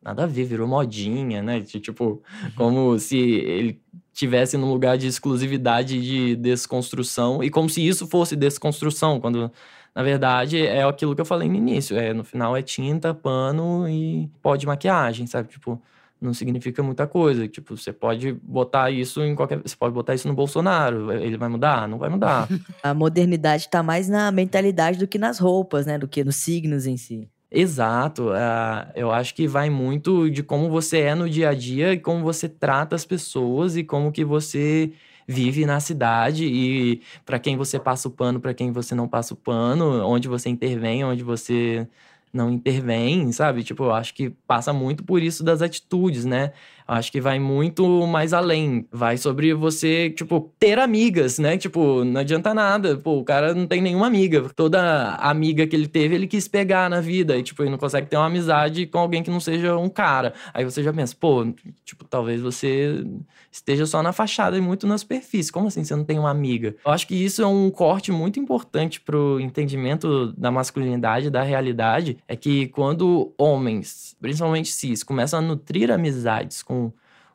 nada a ver, virou modinha, né? Tipo, como se ele tivesse num lugar de exclusividade de desconstrução e como se isso fosse desconstrução, quando na verdade é aquilo que eu falei no início, é no final é tinta, pano e pó de maquiagem, sabe? Tipo, não significa muita coisa. Tipo, você pode botar isso em qualquer. Você pode botar isso no Bolsonaro. Ele vai mudar? Não vai mudar. A modernidade tá mais na mentalidade do que nas roupas, né? Do que nos signos em si. Exato. Uh, eu acho que vai muito de como você é no dia a dia e como você trata as pessoas e como que você vive na cidade e para quem você passa o pano, para quem você não passa o pano, onde você intervém, onde você não intervém, sabe? Tipo, eu acho que passa muito por isso das atitudes, né? Acho que vai muito mais além. Vai sobre você, tipo, ter amigas, né? Tipo, não adianta nada. Pô, o cara não tem nenhuma amiga. Toda amiga que ele teve, ele quis pegar na vida. E, tipo, ele não consegue ter uma amizade com alguém que não seja um cara. Aí você já pensa, pô, tipo, talvez você esteja só na fachada e muito na superfície. Como assim você não tem uma amiga? Eu acho que isso é um corte muito importante pro entendimento da masculinidade, da realidade. É que quando homens, principalmente cis, começam a nutrir amizades com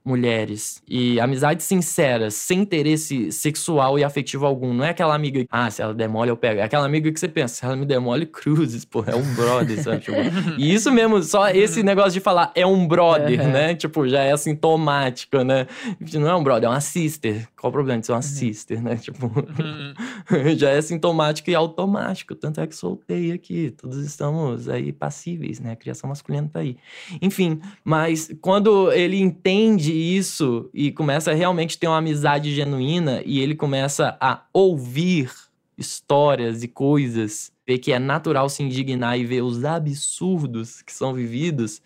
mulheres e amizades sinceras, sem interesse sexual e afetivo algum. Não é aquela amiga, ah, se ela demole eu pego. É aquela amiga que você pensa, se ela me demole, cruzes, pô, é um brother, sabe? Tipo, e isso mesmo, só esse negócio de falar é um brother, né? Tipo, já é sintomático, né? Não é um brother, é uma sister. Qual o problema de ser uma uhum. sister, né? Tipo, uhum. já é sintomático e automático. Tanto é que soltei aqui. Todos estamos aí passíveis, né? A criação masculina tá aí. Enfim, mas quando ele entende isso e começa a realmente ter uma amizade genuína e ele começa a ouvir histórias e coisas, ver que é natural se indignar e ver os absurdos que são vividos,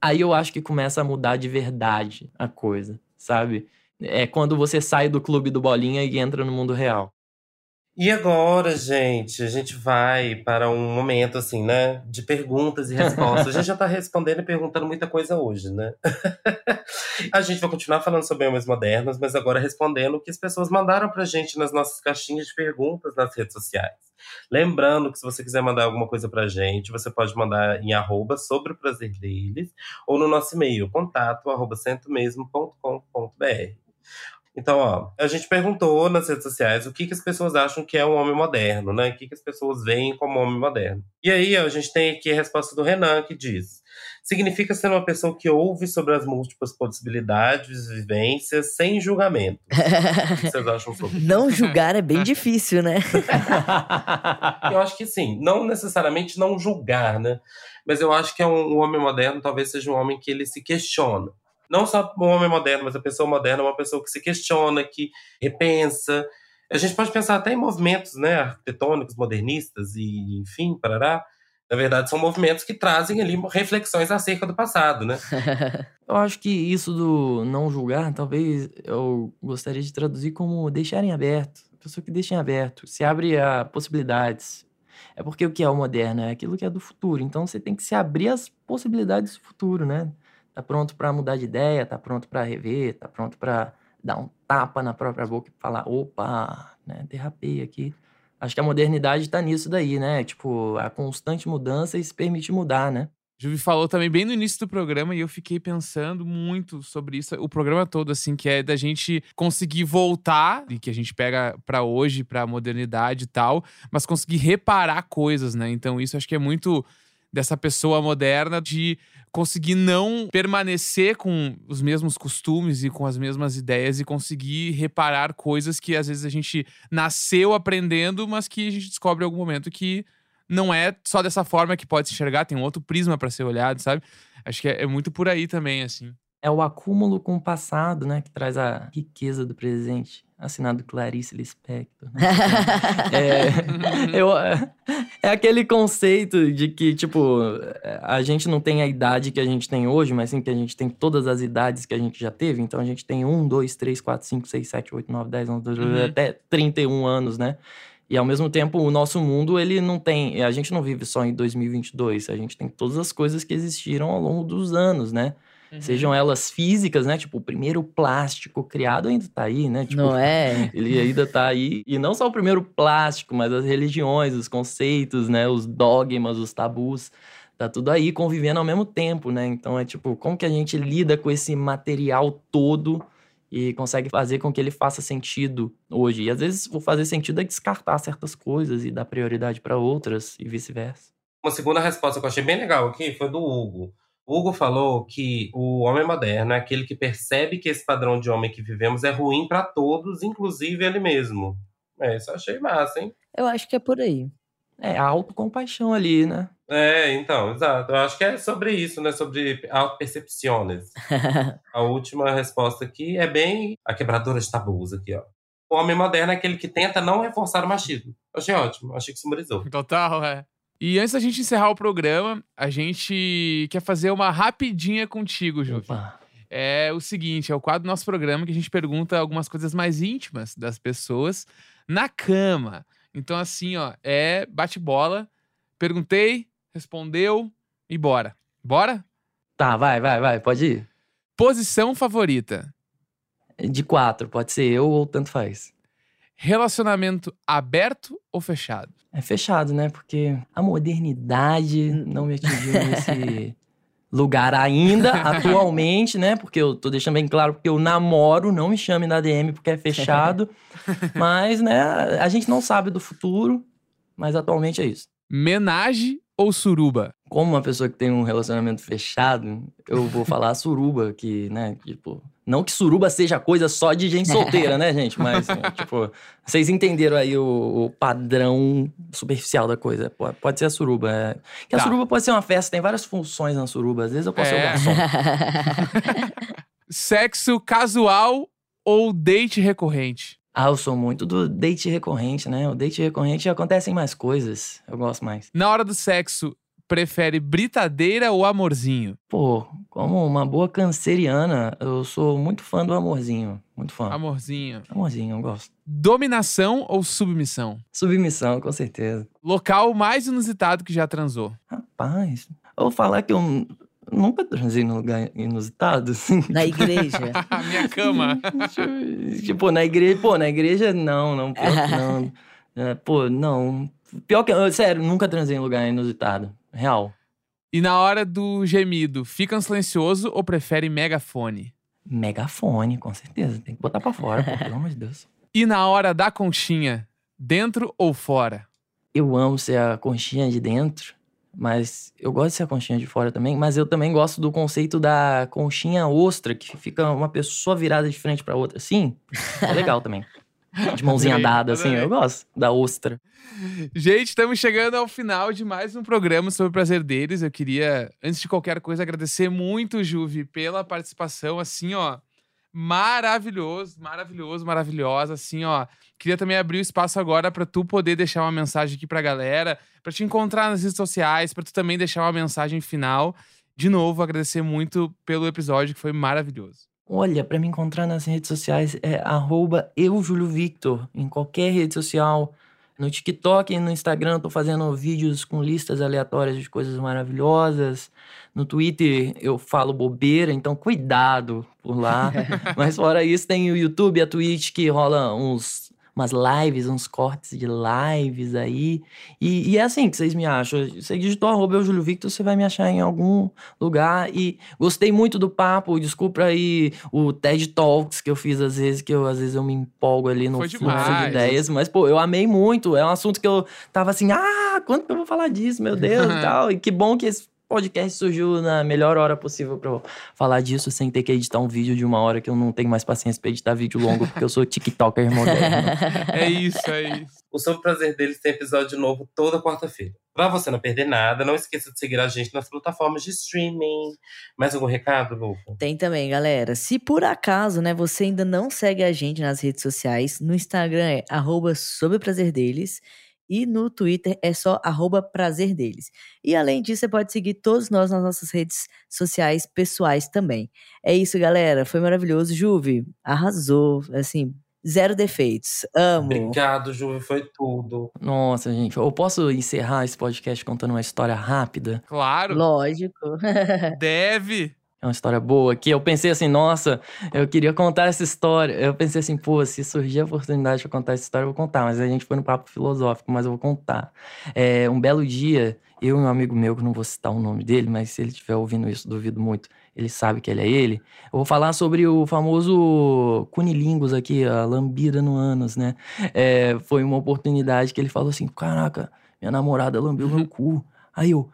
aí eu acho que começa a mudar de verdade a coisa, sabe? É quando você sai do clube do Bolinha e entra no mundo real. E agora, gente, a gente vai para um momento assim, né, de perguntas e respostas. A gente já está respondendo e perguntando muita coisa hoje, né? a gente vai continuar falando sobre homens modernos, mas agora respondendo o que as pessoas mandaram pra gente nas nossas caixinhas de perguntas nas redes sociais. Lembrando que se você quiser mandar alguma coisa pra gente, você pode mandar em arroba sobre o prazer deles ou no nosso e-mail, contato arroba centomesmo.com.br. Então, ó, a gente perguntou nas redes sociais o que, que as pessoas acham que é um homem moderno, né? O que, que as pessoas veem como homem moderno. E aí, ó, a gente tem aqui a resposta do Renan, que diz: significa ser uma pessoa que ouve sobre as múltiplas possibilidades, vivências, sem julgamento. o que vocês acham sobre isso? Não julgar é bem difícil, né? eu acho que sim. Não necessariamente não julgar, né? Mas eu acho que é um, um homem moderno talvez seja um homem que ele se questiona não só o homem moderno, mas a pessoa moderna é uma pessoa que se questiona, que repensa. A gente pode pensar até em movimentos né, arquitetônicos, modernistas e, enfim, parará. Na verdade, são movimentos que trazem ali reflexões acerca do passado, né? eu acho que isso do não julgar, talvez eu gostaria de traduzir como deixarem aberto. A pessoa que deixa em aberto, se abre a possibilidades. É porque o que é o moderno é aquilo que é do futuro. Então você tem que se abrir às possibilidades do futuro, né? Tá pronto para mudar de ideia, tá pronto para rever, tá pronto para dar um tapa na própria boca e falar, opa, né, derrapei aqui. Acho que a modernidade está nisso daí, né? Tipo, a constante mudança e se permite mudar, né? Juvi falou também bem no início do programa e eu fiquei pensando muito sobre isso, o programa todo, assim, que é da gente conseguir voltar, e que a gente pega para hoje, pra modernidade e tal, mas conseguir reparar coisas, né? Então, isso acho que é muito dessa pessoa moderna de conseguir não permanecer com os mesmos costumes e com as mesmas ideias e conseguir reparar coisas que às vezes a gente nasceu aprendendo, mas que a gente descobre em algum momento que não é só dessa forma que pode se enxergar, tem um outro prisma pra ser olhado, sabe? Acho que é, é muito por aí também, assim. É o acúmulo com o passado, né? Que traz a riqueza do presente. Assinado Clarice Lispector. Né? é, eu, é aquele conceito de que, tipo, a gente não tem a idade que a gente tem hoje, mas sim que a gente tem todas as idades que a gente já teve. Então a gente tem 1, 2, 3, 4, 5, 6, 7, 8, 9, 10, 11, 12, Uhum. até 31 anos, né? E ao mesmo tempo, o nosso mundo, ele não tem. A gente não vive só em 2022. A gente tem todas as coisas que existiram ao longo dos anos, né? Uhum. Sejam elas físicas, né? Tipo, o primeiro plástico criado ainda tá aí, né? Tipo, Não é? ele ainda tá aí. E não só o primeiro plástico, mas as religiões, os conceitos, né? Os dogmas, os tabus. Tá tudo aí convivendo ao mesmo tempo, né? Então é tipo, como que a gente lida com esse material todo e consegue fazer com que ele faça sentido hoje? E às vezes o fazer sentido é descartar certas coisas e dar prioridade para outras e vice-versa. Uma segunda resposta que eu achei bem legal aqui foi do Hugo. Hugo falou que o homem moderno é aquele que percebe que esse padrão de homem que vivemos é ruim para todos, inclusive ele mesmo. É, isso eu achei massa, hein? Eu acho que é por aí. É a autocompaixão ali, né? É, então, exato. Eu acho que é sobre isso, né? Sobre auto-percepciones. A última resposta aqui é bem a quebradora de tabus aqui, ó. O homem moderno é aquele que tenta não reforçar o machismo. Eu achei ótimo, achei que simbolizou. Total, é. E antes da gente encerrar o programa, a gente quer fazer uma rapidinha contigo. Opa. É o seguinte, é o quadro do nosso programa que a gente pergunta algumas coisas mais íntimas das pessoas na cama. Então, assim, ó, é bate-bola. Perguntei, respondeu e bora. Bora? Tá, vai, vai, vai, pode ir. Posição favorita. De quatro, pode ser eu ou tanto faz. Relacionamento aberto ou fechado? É fechado, né? Porque a modernidade não me atingiu nesse lugar ainda, atualmente, né? Porque eu tô deixando bem claro porque eu namoro, não me chame na DM porque é fechado. mas, né, a gente não sabe do futuro, mas atualmente é isso. Menage ou suruba? Como uma pessoa que tem um relacionamento fechado, eu vou falar suruba, que, né, tipo. Não que suruba seja coisa só de gente solteira, né, gente? Mas, tipo, vocês entenderam aí o, o padrão superficial da coisa. Pode, pode ser a suruba. É. Que a Tá. suruba pode ser uma festa, tem várias funções na suruba. Às vezes eu posso ser o É. garçom. Sexo casual ou date recorrente? Ah, eu sou muito do date recorrente, né? O date recorrente acontecem mais coisas. Eu gosto mais. Na hora do sexo, prefere britadeira ou amorzinho? Pô, como uma boa canceriana, eu sou muito fã do amorzinho. Muito fã. Amorzinho. Amorzinho, eu gosto. Dominação ou submissão? Submissão, com certeza. Local mais inusitado que já transou. Rapaz, eu vou falar que eu nunca transei num lugar inusitado, assim. Na igreja. Minha cama. tipo, na igreja, pô, na igreja não, não, pior não. É, pô, não. Pior que, eu- sério, nunca transei em lugar inusitado. Real. E na hora do gemido, fica silencioso ou prefere megafone? Megafone, com certeza. Tem que botar pra fora, pô, pelo amor de Deus. E na hora da conchinha, dentro ou fora? Eu amo ser a conchinha de dentro, mas eu gosto de ser a conchinha de fora também. Mas eu também gosto do conceito da conchinha ostra, que fica uma pessoa virada de frente pra outra, assim. É legal também. De mãozinha dada, assim, eu gosto da ostra. Gente, estamos chegando ao final de mais um programa sobre o prazer deles. Eu queria, antes de qualquer coisa, agradecer muito, Juvi, pela participação, assim, ó. Maravilhoso, maravilhoso, maravilhosa, assim, ó. Queria também abrir o espaço agora para tu poder deixar uma mensagem aqui pra galera, pra te encontrar nas redes sociais, pra tu também deixar uma mensagem final. De novo, agradecer muito pelo episódio, que foi maravilhoso. Olha, pra me encontrar nas redes sociais é eujulio-victor, em qualquer rede social. No TikTok e no Instagram eu tô fazendo vídeos com listas aleatórias de coisas maravilhosas. No Twitter eu falo bobeira, então cuidado por lá. Mas fora isso, tem o YouTube e a Twitch que rola uns umas lives, uns cortes de lives aí. E, e é assim que vocês me acham. Você digitou arroba eujulio victor, você vai me achar em algum lugar. E gostei muito do papo. Desculpa aí o TED Talks que eu fiz às vezes, que eu às vezes eu me empolgo ali no Foi fluxo de ideias. Mas, pô, eu amei muito. É um assunto que eu tava assim, ah, quando que eu vou falar disso, meu Deus, e tal. E que bom que esse podcast surgiu na melhor hora possível pra eu falar disso, sem ter que editar um vídeo de uma hora que eu não tenho mais paciência pra editar vídeo longo, porque eu sou TikToker moderno. É isso, é isso. O Sobre o Prazer deles tem episódio novo toda quarta-feira. Pra você não perder nada, não esqueça de seguir a gente nas plataformas de streaming. Mais algum recado, Luca? Tem também, galera. Se por acaso, né, você ainda não segue a gente nas redes sociais, no Instagram é arroba sobre o prazer deles e no Twitter é só arroba prazer deles. E além disso, você pode seguir todos nós nas nossas redes sociais pessoais também. É isso, galera. Foi maravilhoso. Juve, arrasou. Assim, zero defeitos. Amo. Obrigado, Ju, foi tudo. Nossa, gente, eu posso encerrar esse podcast contando uma história rápida? Claro, Lógico. deve. É uma história boa que eu pensei assim, nossa, eu queria contar essa história. Eu pensei assim, pô, se surgir a oportunidade de contar essa história, eu vou contar. Mas a gente foi no papo filosófico, mas eu vou contar. É, um belo dia, eu e um amigo meu, que não vou citar o nome dele, mas se ele estiver ouvindo isso, duvido muito, ele sabe que ele é ele. Eu vou falar sobre o famoso cunilingus aqui, a lambida no ânus, né? É, foi uma oportunidade que ele falou assim, caraca, minha namorada lambeu meu cu. Aí eu,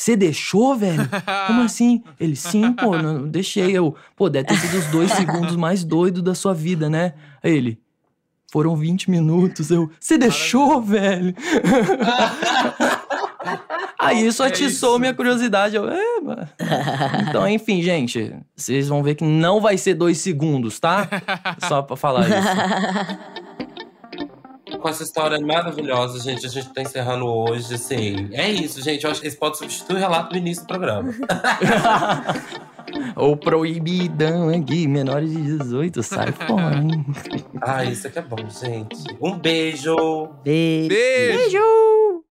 você deixou, velho? Como assim? Ele, sim, pô, não, deixei. Eu, pô, deve ter sido os dois segundos mais doidos da sua vida, né? Aí ele, foram 20 minutos. Eu, você deixou, velho? Aí isso É atiçou isso. minha curiosidade. Eu, é, mano. Então, enfim, gente, vocês vão ver que não vai ser dois segundos, tá? Só pra falar isso. Com essa história maravilhosa, gente, a gente tá encerrando hoje, assim. É isso, gente. Eu acho que esse pode substituir o relato do início do programa. Ou proibidão aqui, menores de 18, sai fora, hein? Ah, isso aqui é bom, gente. Um beijo! Beijo. Beijo. Beijo!